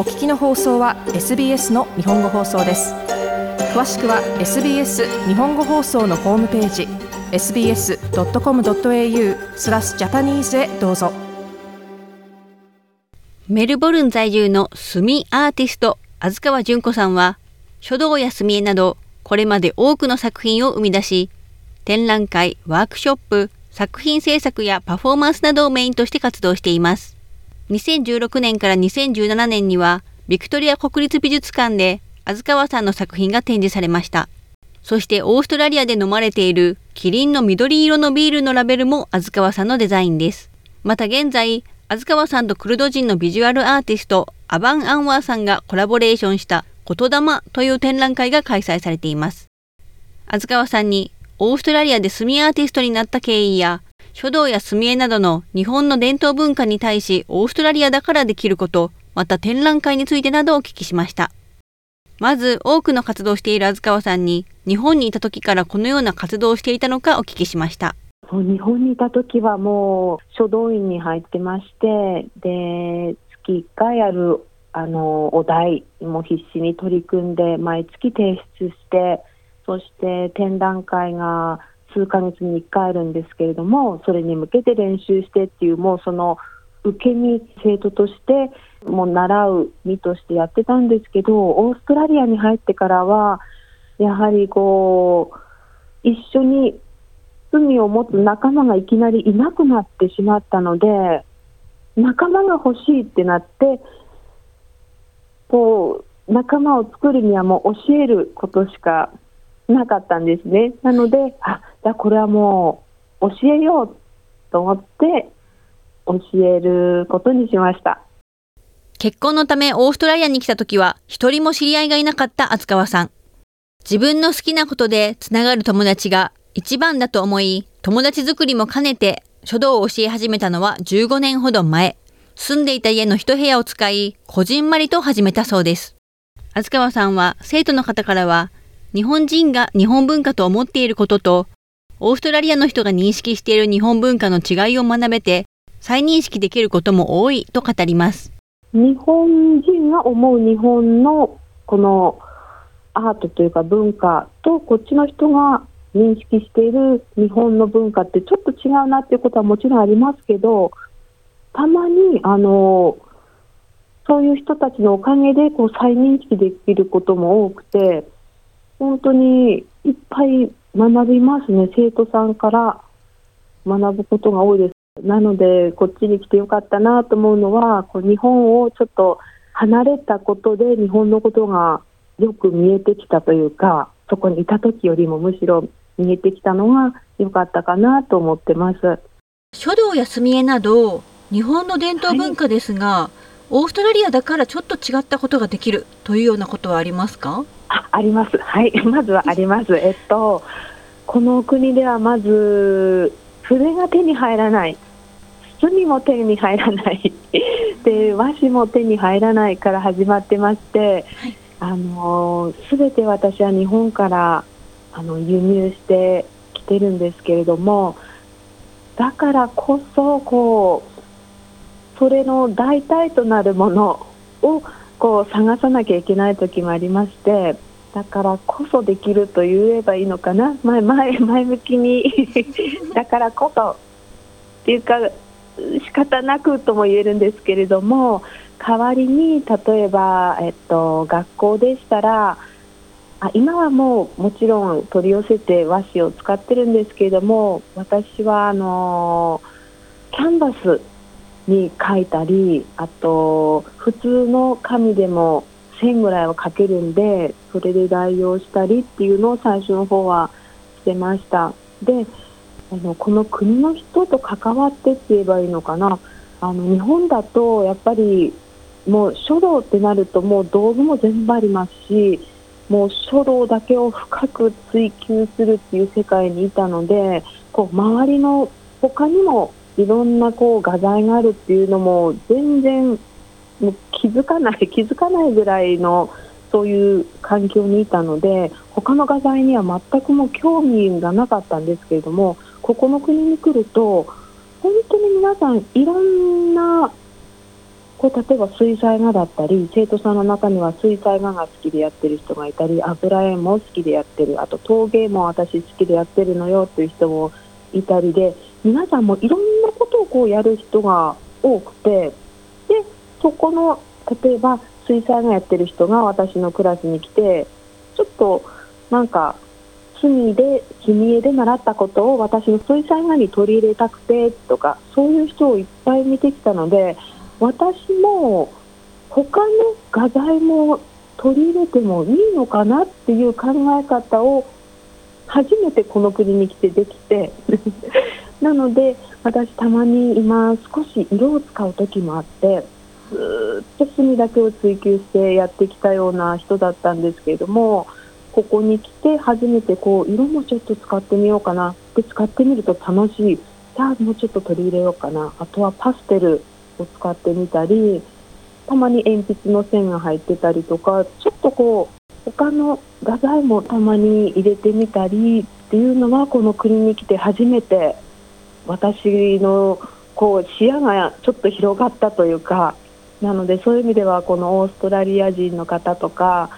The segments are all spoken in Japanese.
お聞きの放送は SBS の日本語放送です。詳しくは SBS 日本語放送のホームページ sbs.com.au スラスジャパニーズへどうぞ。メルボルン在住の墨アーティスト安川純子さんは書道や墨絵などこれまで多くの作品を生み出し展覧会ワークショップ作品制作やパフォーマンスなどをメインとして活動しています。2016年から2017年にはビクトリア国立美術館で安川さんの作品が展示されましたそしてオーストラリアで飲まれているキリンの緑色のビールのラベルも安川さんのデザインです。また現在、安川さんとクルド人のビジュアルアーティスト、アバン・アンワーさんがコラボレーションした言霊という展覧会が開催されています。安川さんにオーストラリアで墨アーティストになった経緯や、書道や墨絵などの日本の伝統文化に対しオーストラリアだからできること、また展覧会についてなどをお聞きしました。まず多くの活動している安川さんに日本にいた時からこのような活動をしていたのかお聞きしました日本にいた時はもう書道院に入ってましてで月1回あるあのお題も必死に取り組んで毎月提出してそして展覧会が数ヶ月に1回あるんですけれどもそれに向けて練習してっていうもうその受け身生徒としてもう習う身としてやってたんですけどオーストラリアに入ってからはやはりこう一緒に罪を持つ仲間がいきなりいなくなってしまったので仲間が欲しいってなってこう仲間を作るにはもう教えることしかなかったんですね。なのであじゃあこれはもう教えようと思って教えることにしました。結婚のためオーストラリアに来た時は一人も知り合いがいなかった厚川さん。自分の好きなことでつながる友達が一番だと思い、友達作りも兼ねて書道を教え始めたのは15年ほど前。住んでいた家の一部屋を使い、こじんまりと始めたそうです。厚川さんは生徒の方からは、日本人が日本文化と思っていることと、オーストラリアの人が認識している日本文化の違いを学べて、再認識できることも多いと語ります。日本人が思う日本のこのアートというか文化とこっちの人が認識している日本の文化ってちょっと違うなっていうことはもちろんありますけどたまにあのそういう人たちのおかげでこう再認識できることも多くて本当にいっぱい学びますね。生徒さんから学ぶことが多いです。なのでこっちに来てよかったなと思うのはこう日本をちょっと離れたことで日本のことがよく見えてきたというかそこにいた時よりもむしろ見えてきたのが良かったかなと思ってます。書道や墨絵など日本の伝統文化ですが、はい、オーストラリアだからちょっと違ったことができるというようなことはありますか？ああります。はい。まずはあります。えっとこの国ではまず筆が手に入らない。墨も手に入らない。で和紙も手に入らないから始まってまして、はい。あの全て私は日本からあの輸入してきてるんですけれどもだからこそこうそれの代替となるものをこう探さなきゃいけない時もありましてだからこそできると言えばいいのかな。前前前向きに。だからこそっていうか仕方なくとも言えるんですけれども代わりに例えば、えっと、学校でしたらあ今はもうもちろん取り寄せて和紙を使ってるんですけれども私はあのキャンバスに書いたりあと普通の紙でも線ぐらいは書けるんでそれで代用したりっていうのを最初の方はしてました。であのこの国の人と関わってって言えばいいのかな。あの日本だとやっぱりもう書道ってなるともう道具も全部ありますしもう書道だけを深く追求するっていう世界にいたのでこう周りの他にもいろんなこう画材があるっていうのも全然もう気づかない 気づかないぐらいのそういう環境にいたので他の画材には全くも興味がなかったんですけれどもここの国に来ると本当に皆さんいろんなこう例えば水彩画だったり生徒さんの中には水彩画が好きでやってる人がいたり油絵も好きでやってるあと陶芸も私好きでやってるのよっていう人もいたりで皆さんもいろんなことをこうやる人が多くてでそこの例えば水彩画やってる人が私のクラスに来てちょっとなんか隅で君絵で習ったことを私の水彩画に取り入れたくてとかそういう人をいっぱい見てきたので私も他の画材も取り入れてもいいのかなっていう考え方を初めてこの国に来てできてなので私たまに今少し色を使う時もあってずっと墨だけを追求してやってきたような人だったんですけれどもここに来て初めてこう色もちょっと使ってみようかな。で使ってみると楽しい。じゃあもうちょっと取り入れようかな。あとはパステルを使ってみたりたまに鉛筆の線が入ってたりとかちょっとこう他の画材もたまに入れてみたりっていうのはこの国に来て初めて私のこう視野がちょっと広がったというかなのでそういう意味ではこのオーストラリア人の方とか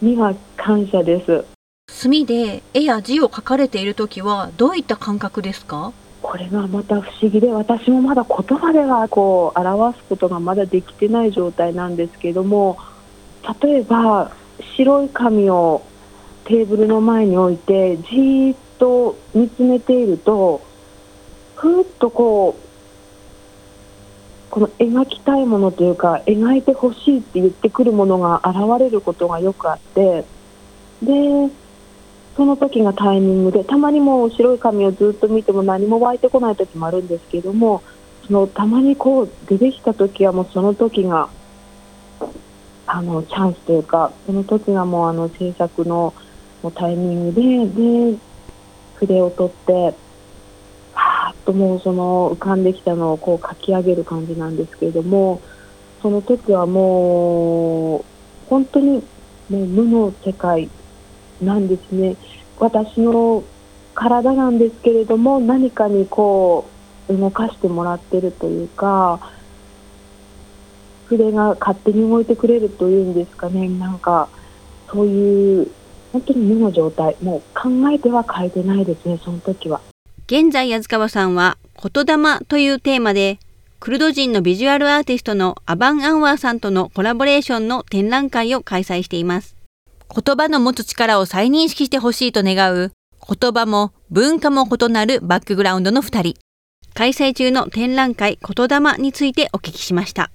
には感謝です。墨で絵や字を描かれている時はどういった感覚ですか？これがまた不思議で私もまだ言葉ではこう表すことがまだできてない状態なんですけども例えば白い紙をテーブルの前に置いてじーっと見つめているとふーっとこうこの描きたいものというか描いてほしいって言ってくるものが現れることがよくあってでその時がタイミングでたまにもう白い紙をずっと見ても何も湧いてこない時もあるんですけどもそのたまにこう出てきた時はもうその時があのチャンスというかその時がもうあの制作のタイミングでで筆を取ってともうその浮かんできたのをこう書き上げる感じなんですけれどもその時はもう本当にもう無の世界なんですね。私の体なんですけれども何かにこう動かしてもらってるというか筆が勝手に動いてくれるというんですかね。なんかそういう本当に無の状態。もう考えては書いてないですねその時は。現在安川さんは言霊というテーマでクルド人のビジュアルアーティストのアバン・アンワーさんとのコラボレーションの展覧会を開催しています。言葉の持つ力を再認識してほしいと願う言葉も文化も異なるバックグラウンドの2人。開催中の展覧会言霊についてお聞きしました。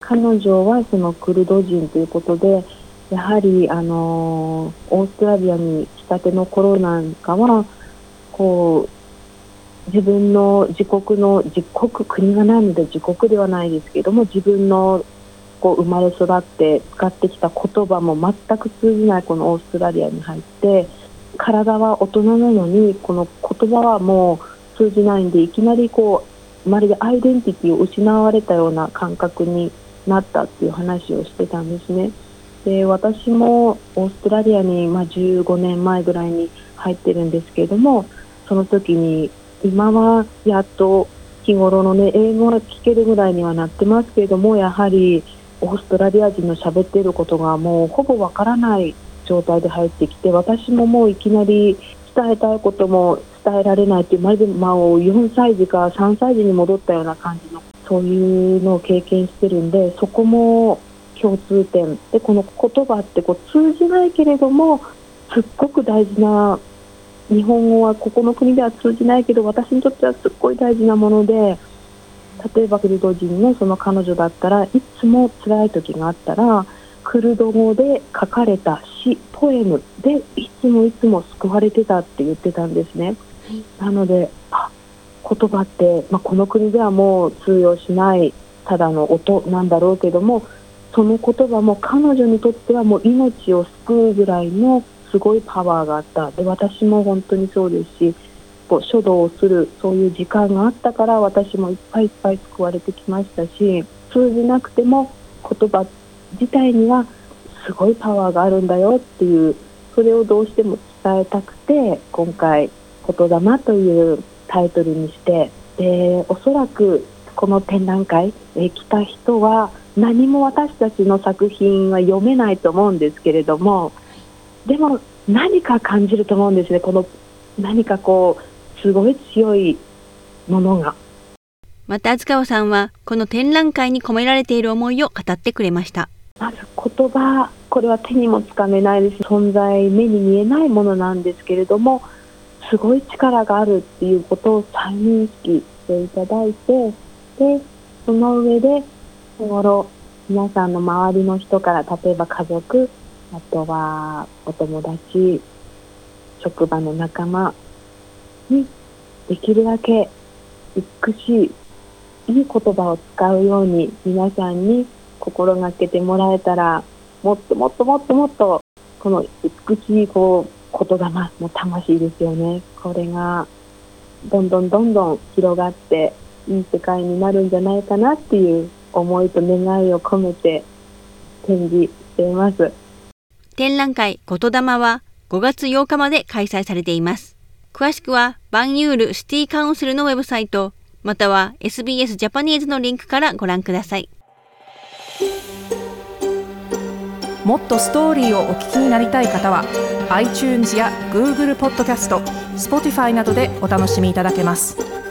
彼女はそのクルド人ということでやはりあのオーストラリアに来たての頃なんかはこう自分の自国の自国国がないので自国ではないですけども自分のこう生まれ育って使ってきた言葉も全く通じないこのオーストラリアに入って体は大人なのにこの言葉はもう通じないんでいきなりこうまるでアイデンティティを失われたような感覚になったっていう話をしてたんですね。で私もオーストラリアに、ま、15年前ぐらいに入ってるんですけれどもその時に今はやっと日頃のね英語が聞けるぐらいにはなってますけれどもやはりオーストラリア人の喋っていることがもうほぼわからない状態で入ってきて私ももういきなり伝えたいことも伝えられないっていうまるでまあ4歳児か3歳児に戻ったような感じのそういうのを経験してるんでそこも共通点でこの言葉ってこう通じないけれどもすっごく大事な日本語はここの国では通じないけど私にとってはすっごい大事なもので例えばクルド人のその彼女だったらいつも辛い時があったらクルド語で書かれた詩ポエムでいつもいつも救われてたって言ってたんですね。なのであ言葉って、まあ、この国ではもう通用しないただの音なんだろうけどもその言葉も彼女にとってはもう命を救うぐらいのすごいパワーがあった。で私も本当にそうですしこう書道をするそういう時間があったから私もいっぱいいっぱい救われてきましたし通じなくても言葉自体にはすごいパワーがあるんだよっていうそれをどうしても伝えたくて今回「言霊」というタイトルにしてでおそらくこの展覧会え来た人は何も私たちの作品は読めないと思うんですけれどもでも何か感じると思うんですねこの何かこうすごい強いものが。また、塚川さんは、この展覧会に込められている思いを語ってくれました。まず言葉、これは手にもつかめないです。存在、目に見えないものなんですけれども、すごい力があるっていうことを再認識していただいて、で、その上で、日頃、皆さんの周りの人から、例えば家族、あとはお友達、職場の仲間にできるだけ美しいいい言葉を使うように皆さんに心がけてもらえたらもっともっともっともっとこの美しいこう言霊の魂ですよねこれがどんどんどんどん広がっていい世界になるんじゃないかなっていう思いと願いを込めて展示しています展覧会言霊は5月8日まで開催されています詳しくはバンユールシティカウンシルのウェブサイトまたは SBS ジャパニーズのリンクからご覧ください。もっとストーリーをお聞きになりたい方は iTunes や Google ポッドキャスト Spotify などでお楽しみいただけます。